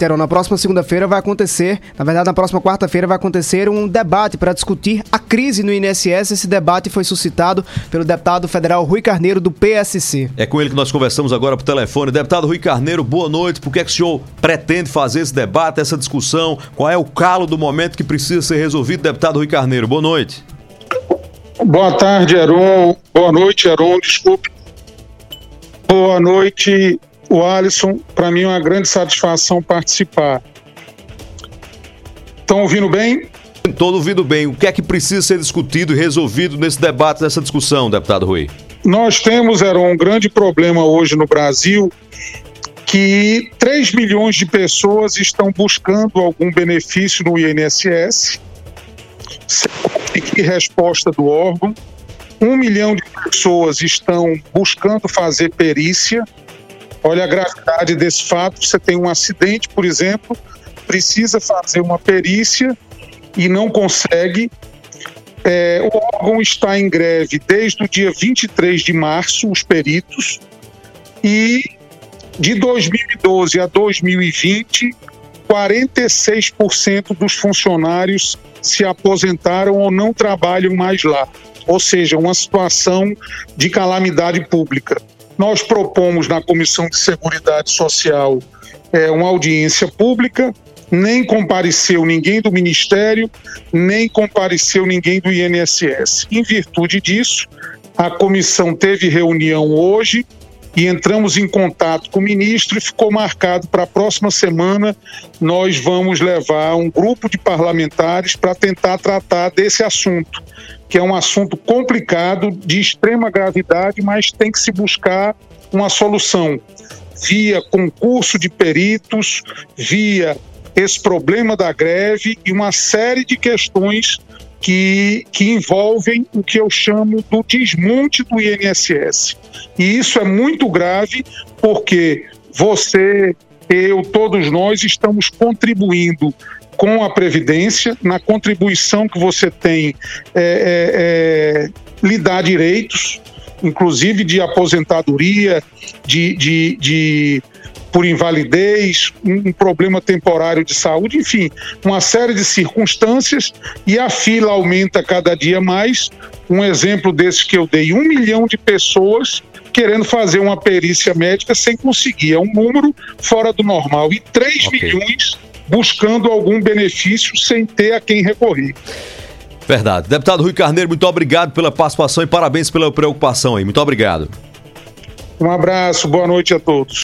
Na próxima segunda-feira vai acontecer, na verdade, na próxima quarta-feira vai acontecer um debate para discutir a crise no INSS. Esse debate foi suscitado pelo deputado federal Rui Carneiro, do PSC. É com ele que nós conversamos agora por telefone. Deputado Rui Carneiro, boa noite. Por que, é que o senhor pretende fazer esse debate, essa discussão? Qual é o calo do momento que precisa ser resolvido, deputado Rui Carneiro? Boa noite. Boa tarde, Heron. Boa noite, Heron. Desculpe. Boa noite, o Alisson, para mim é uma grande satisfação participar. Estão ouvindo bem? Estou ouvindo bem. O que é que precisa ser discutido e resolvido nesse debate, nessa discussão, deputado Rui? Nós temos, era um grande problema hoje no Brasil, que 3 milhões de pessoas estão buscando algum benefício no INSS, sem resposta do órgão. Um milhão de pessoas estão buscando fazer perícia, Olha a gravidade desse fato. Você tem um acidente, por exemplo, precisa fazer uma perícia e não consegue. É, o órgão está em greve desde o dia 23 de março, os peritos, e de 2012 a 2020, 46% dos funcionários se aposentaram ou não trabalham mais lá. Ou seja, uma situação de calamidade pública. Nós propomos na Comissão de Seguridade Social é, uma audiência pública, nem compareceu ninguém do Ministério, nem compareceu ninguém do INSS. Em virtude disso, a comissão teve reunião hoje e entramos em contato com o ministro e ficou marcado para a próxima semana nós vamos levar um grupo de parlamentares para tentar tratar desse assunto que é um assunto complicado, de extrema gravidade, mas tem que se buscar uma solução via concurso de peritos, via esse problema da greve e uma série de questões que, que envolvem o que eu chamo do desmonte do INSS. E isso é muito grave porque você, eu, todos nós estamos contribuindo com a Previdência, na contribuição que você tem, é, é, é, lhe dá direitos, inclusive de aposentadoria, de, de, de por invalidez, um, problema temporário de saúde, enfim, uma série de circunstâncias e a fila aumenta cada dia mais. Um exemplo desse que eu dei, um milhão de pessoas querendo fazer uma perícia médica sem conseguir. É um número fora do normal. E 3 okay. milhões buscando algum benefício sem ter a quem recorrer. Verdade. Deputado Rui Carneiro, muito obrigado pela participação e parabéns pela preocupação aí. Muito obrigado. Um abraço, boa noite a todos.